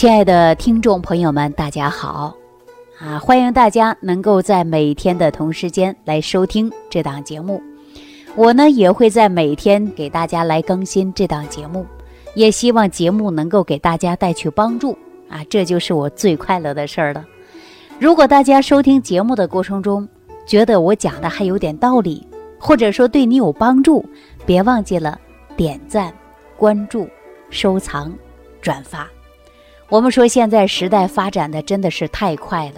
亲爱的听众朋友们，大家好！啊，欢迎大家能够在每天的同时间来收听这档节目。我呢也会在每天给大家来更新这档节目，也希望节目能够给大家带去帮助啊，这就是我最快乐的事儿了。如果大家收听节目的过程中觉得我讲的还有点道理，或者说对你有帮助，别忘记了点赞、关注、收藏、转发。我们说现在时代发展的真的是太快了，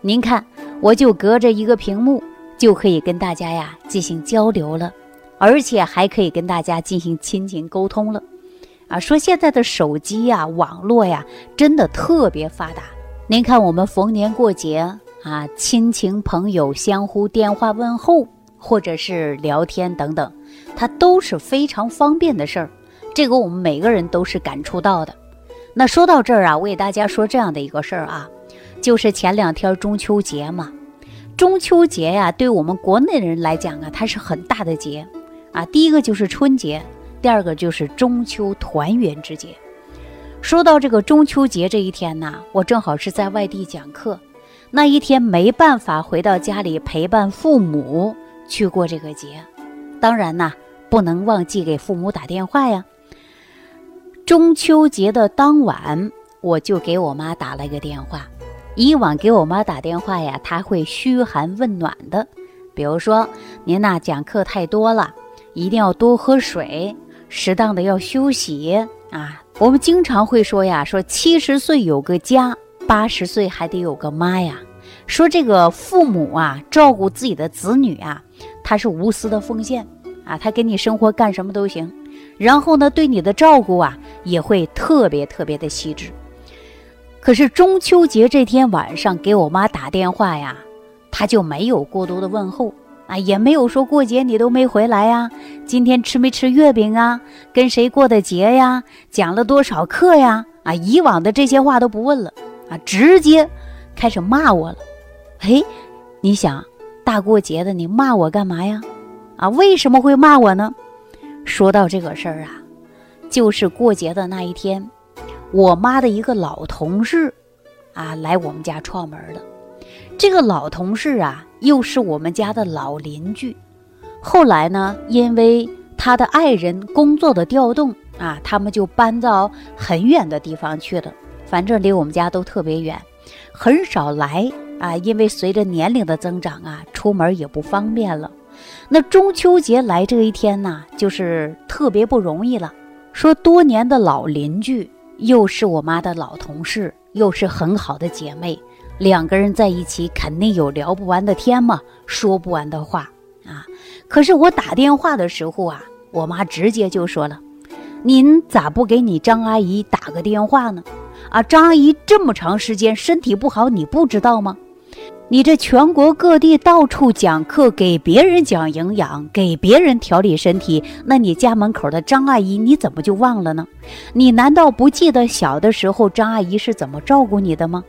您看，我就隔着一个屏幕就可以跟大家呀进行交流了，而且还可以跟大家进行亲情沟通了，啊，说现在的手机呀、网络呀，真的特别发达。您看，我们逢年过节啊，亲情朋友相互电话问候，或者是聊天等等，它都是非常方便的事儿，这个我们每个人都是感触到的。那说到这儿啊，我给大家说这样的一个事儿啊，就是前两天中秋节嘛，中秋节呀，对我们国内人来讲啊，它是很大的节啊。第一个就是春节，第二个就是中秋团圆之节。说到这个中秋节这一天呢，我正好是在外地讲课，那一天没办法回到家里陪伴父母去过这个节，当然呢，不能忘记给父母打电话呀。中秋节的当晚，我就给我妈打了一个电话。以往给我妈打电话呀，她会嘘寒问暖的，比如说您呐讲课太多了，一定要多喝水，适当的要休息啊。我们经常会说呀，说七十岁有个家，八十岁还得有个妈呀。说这个父母啊，照顾自己的子女啊，他是无私的奉献啊，他给你生活干什么都行。然后呢，对你的照顾啊，也会特别特别的细致。可是中秋节这天晚上给我妈打电话呀，她就没有过多的问候啊，也没有说过节你都没回来呀，今天吃没吃月饼啊，跟谁过的节呀，讲了多少课呀，啊，以往的这些话都不问了啊，直接开始骂我了。嘿，你想大过节的你骂我干嘛呀？啊，为什么会骂我呢？说到这个事儿啊，就是过节的那一天，我妈的一个老同事，啊，来我们家串门了。这个老同事啊，又是我们家的老邻居。后来呢，因为他的爱人工作的调动啊，他们就搬到很远的地方去了。反正离我们家都特别远，很少来啊。因为随着年龄的增长啊，出门也不方便了。那中秋节来这一天呢，就是特别不容易了。说多年的老邻居，又是我妈的老同事，又是很好的姐妹，两个人在一起肯定有聊不完的天嘛，说不完的话啊。可是我打电话的时候啊，我妈直接就说了：“您咋不给你张阿姨打个电话呢？啊，张阿姨这么长时间身体不好，你不知道吗？”你这全国各地到处讲课，给别人讲营养，给别人调理身体，那你家门口的张阿姨你怎么就忘了呢？你难道不记得小的时候张阿姨是怎么照顾你的吗？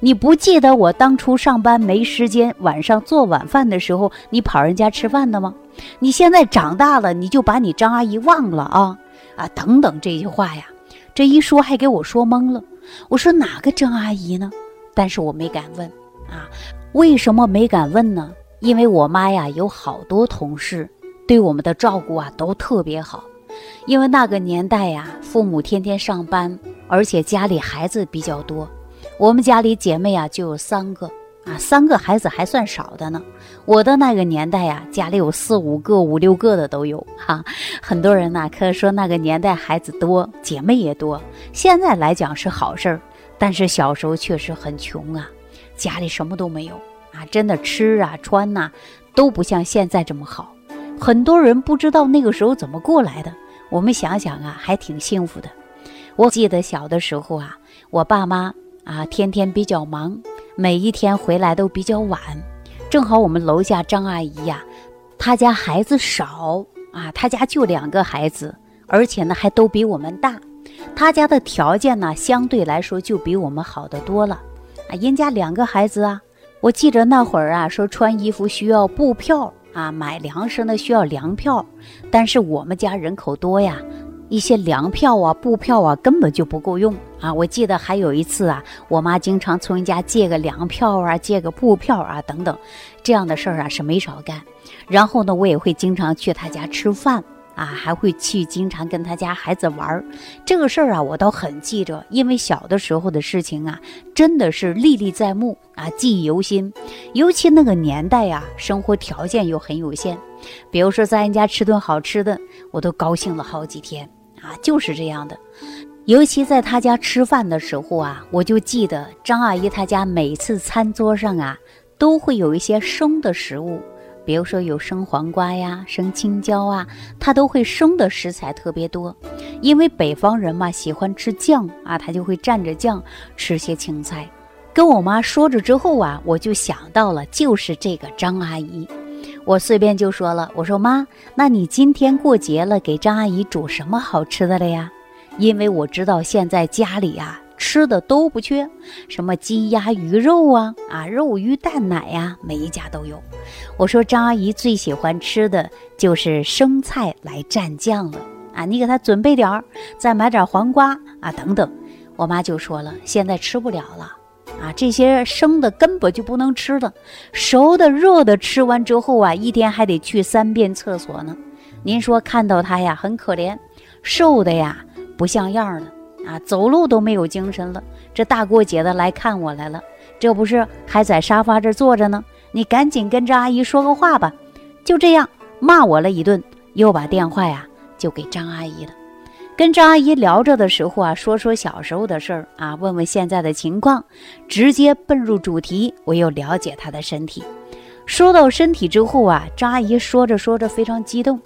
你不记得我当初上班没时间，晚上做晚饭的时候你跑人家吃饭的吗？你现在长大了，你就把你张阿姨忘了啊啊等等这句话呀，这一说还给我说懵了。我说哪个张阿姨呢？但是我没敢问啊。为什么没敢问呢？因为我妈呀有好多同事，对我们的照顾啊都特别好。因为那个年代呀，父母天天上班，而且家里孩子比较多。我们家里姐妹啊就有三个啊，三个孩子还算少的呢。我的那个年代呀，家里有四五个、五六个的都有哈。很多人呢可说那个年代孩子多，姐妹也多。现在来讲是好事儿，但是小时候确实很穷啊。家里什么都没有啊，真的吃啊穿呐都不像现在这么好。很多人不知道那个时候怎么过来的。我们想想啊，还挺幸福的。我记得小的时候啊，我爸妈啊天天比较忙，每一天回来都比较晚。正好我们楼下张阿姨呀，她家孩子少啊，她家就两个孩子，而且呢还都比我们大。她家的条件呢相对来说就比我们好得多了。啊，人家两个孩子啊，我记着那会儿啊，说穿衣服需要布票啊，买粮食呢需要粮票，但是我们家人口多呀，一些粮票啊、布票啊，根本就不够用啊！我记得还有一次啊，我妈经常从人家借个粮票啊、借个布票啊等等，这样的事儿啊是没少干。然后呢，我也会经常去她家吃饭啊，还会去经常跟他家孩子玩儿。这个事儿啊，我倒很记着，因为小的时候的事情啊，真的是历历在目啊，记忆犹新。尤其那个年代呀，生活条件又很有限，比如说在人家吃顿好吃的，我都高兴了好几天。啊，就是这样的，尤其在他家吃饭的时候啊，我就记得张阿姨她家每次餐桌上啊，都会有一些生的食物，比如说有生黄瓜呀、生青椒啊，它都会生的食材特别多。因为北方人嘛，喜欢吃酱啊，他就会蘸着酱吃些青菜。跟我妈说着之后啊，我就想到了，就是这个张阿姨。我随便就说了，我说妈，那你今天过节了，给张阿姨煮什么好吃的了呀？因为我知道现在家里呀吃的都不缺，什么鸡鸭鱼肉啊啊，肉鱼蛋奶呀，每一家都有。我说张阿姨最喜欢吃的就是生菜来蘸酱了啊，你给她准备点儿，再买点黄瓜啊等等。我妈就说了，现在吃不了了。啊，这些生的根本就不能吃的，熟的、热的吃完之后啊，一天还得去三遍厕所呢。您说看到他呀，很可怜，瘦的呀不像样了啊，走路都没有精神了。这大过节的来看我来了，这不是还在沙发这坐着呢？你赶紧跟张阿姨说个话吧。就这样骂我了一顿，又把电话呀就给张阿姨了。跟张阿姨聊着的时候啊，说说小时候的事儿啊，问问现在的情况，直接奔入主题。我又了解她的身体。说到身体之后啊，张阿姨说着说着非常激动，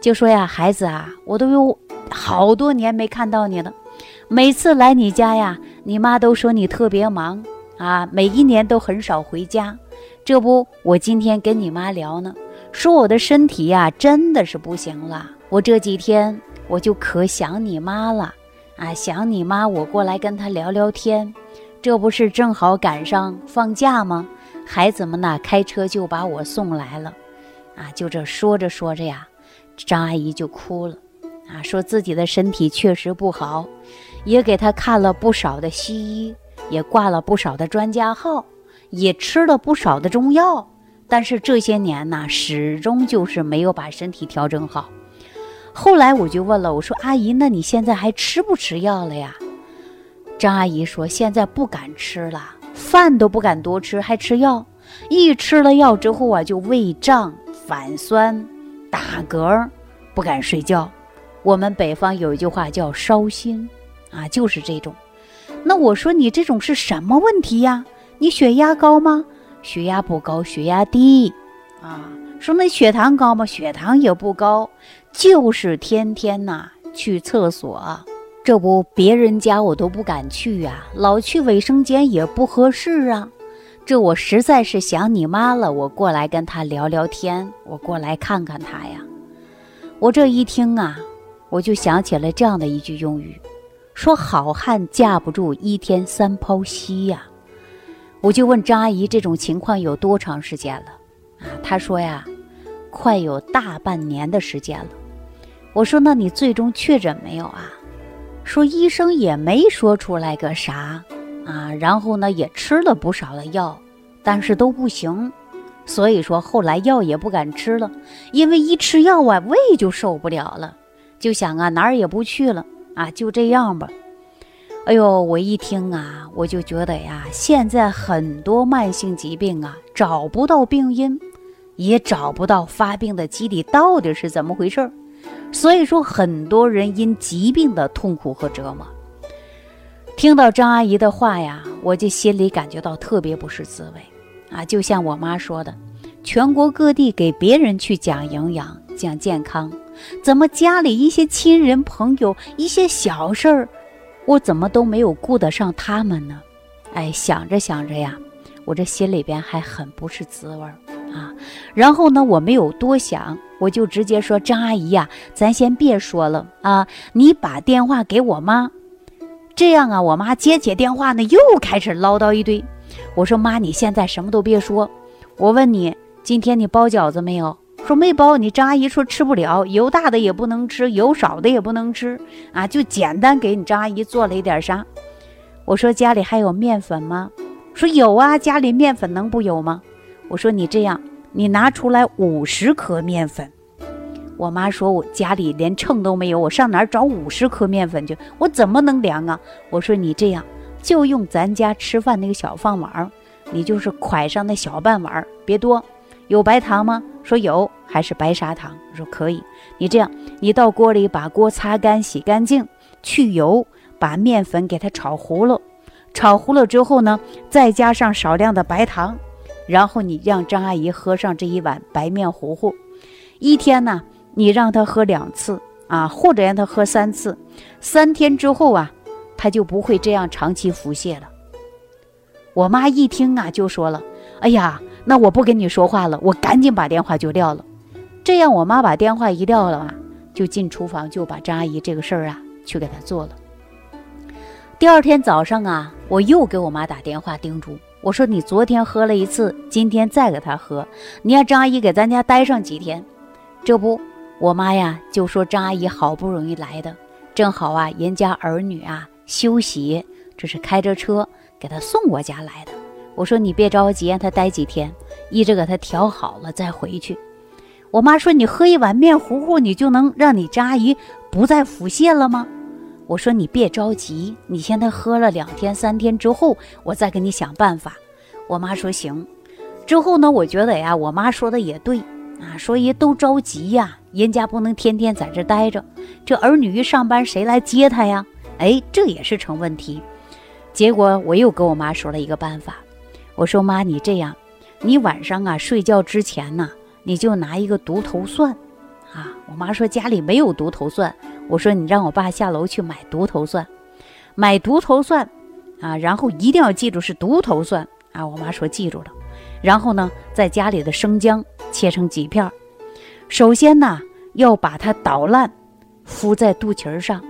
就说呀：“孩子啊，我都有好多年没看到你了。每次来你家呀，你妈都说你特别忙啊，每一年都很少回家。这不，我今天跟你妈聊呢，说我的身体呀，真的是不行了。我这几天。”我就可想你妈了，啊，想你妈，我过来跟她聊聊天，这不是正好赶上放假吗？孩子们呢，开车就把我送来了，啊，就这说着说着呀，张阿姨就哭了，啊，说自己的身体确实不好，也给她看了不少的西医，也挂了不少的专家号，也吃了不少的中药，但是这些年呢，始终就是没有把身体调整好。后来我就问了，我说：“阿姨，那你现在还吃不吃药了呀？”张阿姨说：“现在不敢吃了，饭都不敢多吃，还吃药。一吃了药之后啊，就胃胀、反酸、打嗝，不敢睡觉。我们北方有一句话叫烧心，啊，就是这种。那我说你这种是什么问题呀？你血压高吗？血压不高，血压低。啊，说那血糖高吗？血糖也不高。”就是天天呐去厕所，这不别人家我都不敢去呀，老去卫生间也不合适啊。这我实在是想你妈了，我过来跟她聊聊天，我过来看看她呀。我这一听啊，我就想起了这样的一句用语，说好汉架不住一天三泡稀呀。我就问张阿姨，这种情况有多长时间了？啊，她说呀，快有大半年的时间了。我说：“那你最终确诊没有啊？”说医生也没说出来个啥啊，然后呢也吃了不少的药，但是都不行，所以说后来药也不敢吃了，因为一吃药啊胃就受不了了，就想啊哪儿也不去了啊就这样吧。哎呦，我一听啊，我就觉得呀，现在很多慢性疾病啊找不到病因，也找不到发病的机理到底是怎么回事儿。所以说，很多人因疾病的痛苦和折磨。听到张阿姨的话呀，我就心里感觉到特别不是滋味啊！就像我妈说的，全国各地给别人去讲营养、讲健康，怎么家里一些亲人朋友一些小事儿，我怎么都没有顾得上他们呢？哎，想着想着呀，我这心里边还很不是滋味儿。啊，然后呢，我没有多想，我就直接说：“张阿姨呀，咱先别说了啊，你把电话给我妈。”这样啊，我妈接起电话呢，又开始唠叨一堆。我说：“妈，你现在什么都别说，我问你，今天你包饺子没有？说没包，你张阿姨说吃不了，油大的也不能吃，油少的也不能吃啊，就简单给你张阿姨做了一点啥。我说家里还有面粉吗？说有啊，家里面粉能不有吗？我说你这样，你拿出来五十克面粉。我妈说我家里连秤都没有，我上哪儿找五十克面粉去？我怎么能量啊？我说你这样，就用咱家吃饭那个小饭碗，你就是蒯上那小半碗，别多。有白糖吗？说有，还是白砂糖？说可以。你这样，你到锅里把锅擦干、洗干净，去油，把面粉给它炒糊了。炒糊了之后呢，再加上少量的白糖，然后你让张阿姨喝上这一碗白面糊糊。一天呢，你让她喝两次啊，或者让她喝三次。三天之后啊，她就不会这样长期腹泻了。我妈一听啊，就说了：“哎呀。”那我不跟你说话了，我赶紧把电话就撂了。这样，我妈把电话一撂了啊，就进厨房就把张阿姨这个事儿啊去给她做了。第二天早上啊，我又给我妈打电话叮嘱，我说你昨天喝了一次，今天再给她喝，你让张阿姨给咱家待上几天。这不，我妈呀就说张阿姨好不容易来的，正好啊人家儿女啊休息，这是开着车给她送我家来的。我说你别着急，让他待几天，一直给他调好了再回去。我妈说你喝一碗面糊糊，你就能让你张阿姨不再腹泻了吗？我说你别着急，你现在喝了两天三天之后，我再给你想办法。我妈说行。之后呢，我觉得呀，我妈说的也对啊，说也都着急呀，人家不能天天在这待着，这儿女一上班谁来接他呀？哎，这也是成问题。结果我又跟我妈说了一个办法。我说妈，你这样，你晚上啊睡觉之前呢，你就拿一个独头蒜，啊，我妈说家里没有独头蒜，我说你让我爸下楼去买独头蒜，买独头蒜，啊，然后一定要记住是独头蒜。啊，我妈说记住了，然后呢，在家里的生姜切成几片，首先呢要把它捣烂，敷在肚脐儿上，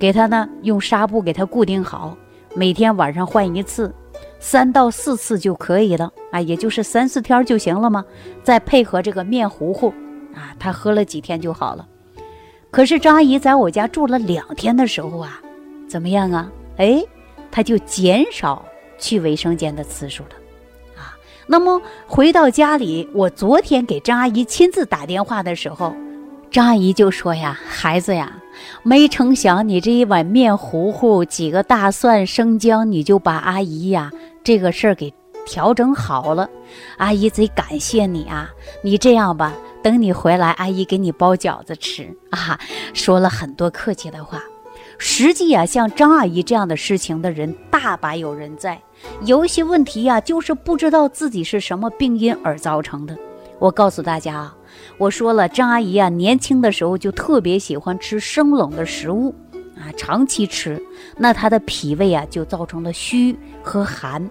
给它呢用纱布给它固定好，每天晚上换一次。三到四次就可以了啊，也就是三四天就行了吗？再配合这个面糊糊啊，他喝了几天就好了。可是张阿姨在我家住了两天的时候啊，怎么样啊？哎，他就减少去卫生间的次数了啊。那么回到家里，我昨天给张阿姨亲自打电话的时候，张阿姨就说呀：“孩子呀，没成想你这一碗面糊糊，几个大蒜、生姜，你就把阿姨呀。”这个事儿给调整好了，阿姨贼感谢你啊！你这样吧，等你回来，阿姨给你包饺子吃啊！说了很多客气的话。实际啊，像张阿姨这样的事情的人大把有人在，有一些问题呀，就是不知道自己是什么病因而造成的。我告诉大家啊，我说了，张阿姨啊，年轻的时候就特别喜欢吃生冷的食物。啊，长期吃，那她的脾胃啊就造成了虚和寒，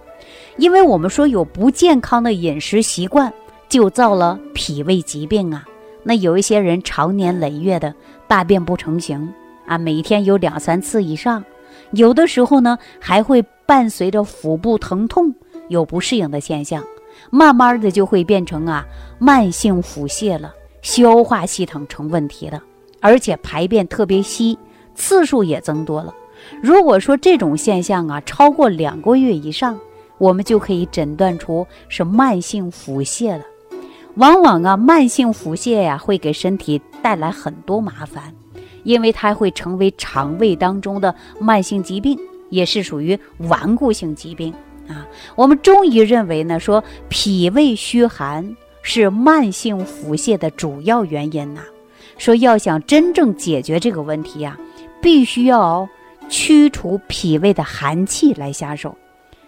因为我们说有不健康的饮食习惯，就造了脾胃疾病啊。那有一些人常年累月的大便不成形啊，每天有两三次以上，有的时候呢还会伴随着腹部疼痛，有不适应的现象，慢慢的就会变成啊慢性腹泻了，消化系统成问题了，而且排便特别稀。次数也增多了。如果说这种现象啊超过两个月以上，我们就可以诊断出是慢性腹泻了。往往啊，慢性腹泻呀会给身体带来很多麻烦，因为它会成为肠胃当中的慢性疾病，也是属于顽固性疾病啊。我们中医认为呢，说脾胃虚寒是慢性腹泻的主要原因呐。说要想真正解决这个问题呀。必须要驱除脾胃的寒气来下手，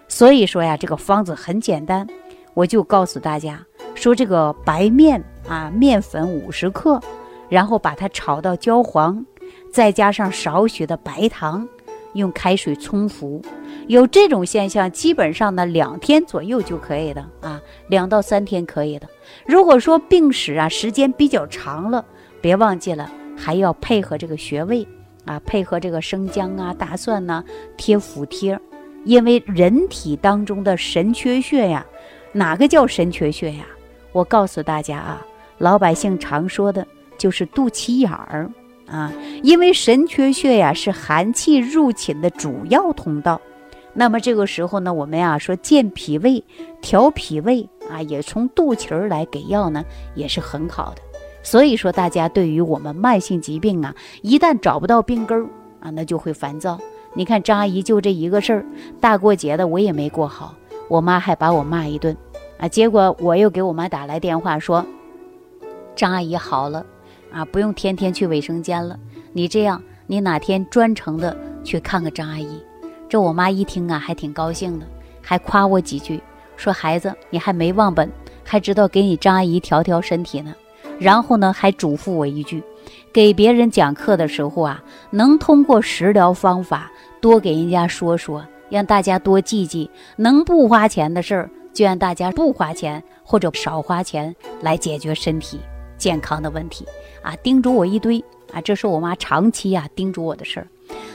所以说呀，这个方子很简单，我就告诉大家说，这个白面啊，面粉五十克，然后把它炒到焦黄，再加上少许的白糖，用开水冲服。有这种现象，基本上呢两天左右就可以的啊，两到三天可以的。如果说病史啊时间比较长了，别忘记了还要配合这个穴位。啊，配合这个生姜啊、大蒜呢，贴腹贴，因为人体当中的神阙穴呀，哪个叫神阙穴呀？我告诉大家啊，老百姓常说的就是肚脐眼儿啊，因为神阙穴呀是寒气入侵的主要通道。那么这个时候呢，我们呀说健脾胃、调脾胃啊，也从肚脐儿来给药呢，也是很好的。所以说，大家对于我们慢性疾病啊，一旦找不到病根儿啊，那就会烦躁。你看张阿姨就这一个事儿，大过节的我也没过好，我妈还把我骂一顿啊。结果我又给我妈打来电话说，张阿姨好了啊，不用天天去卫生间了。你这样，你哪天专程的去看看张阿姨。这我妈一听啊，还挺高兴的，还夸我几句，说孩子你还没忘本，还知道给你张阿姨调调身体呢。然后呢，还嘱咐我一句，给别人讲课的时候啊，能通过食疗方法多给人家说说，让大家多记记。能不花钱的事儿，就让大家不花钱或者少花钱来解决身体健康的问题啊，叮嘱我一堆啊，这是我妈长期啊叮嘱我的事儿。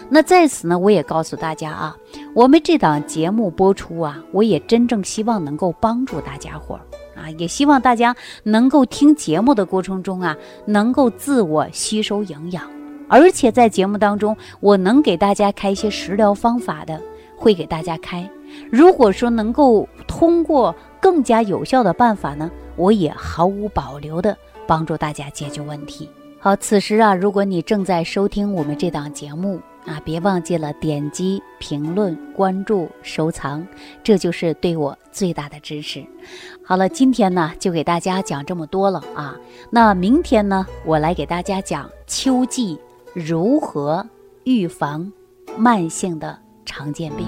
那在此呢，我也告诉大家啊，我们这档节目播出啊，我也真正希望能够帮助大家伙儿啊，也希望大家能够听节目的过程中啊，能够自我吸收营养，而且在节目当中，我能给大家开一些食疗方法的，会给大家开。如果说能够通过更加有效的办法呢，我也毫无保留的帮助大家解决问题。好，此时啊，如果你正在收听我们这档节目。啊，别忘记了点击评论、关注、收藏，这就是对我最大的支持。好了，今天呢就给大家讲这么多了啊。那明天呢，我来给大家讲秋季如何预防慢性的常见病。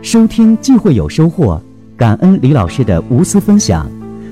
收听既会有收获，感恩李老师的无私分享。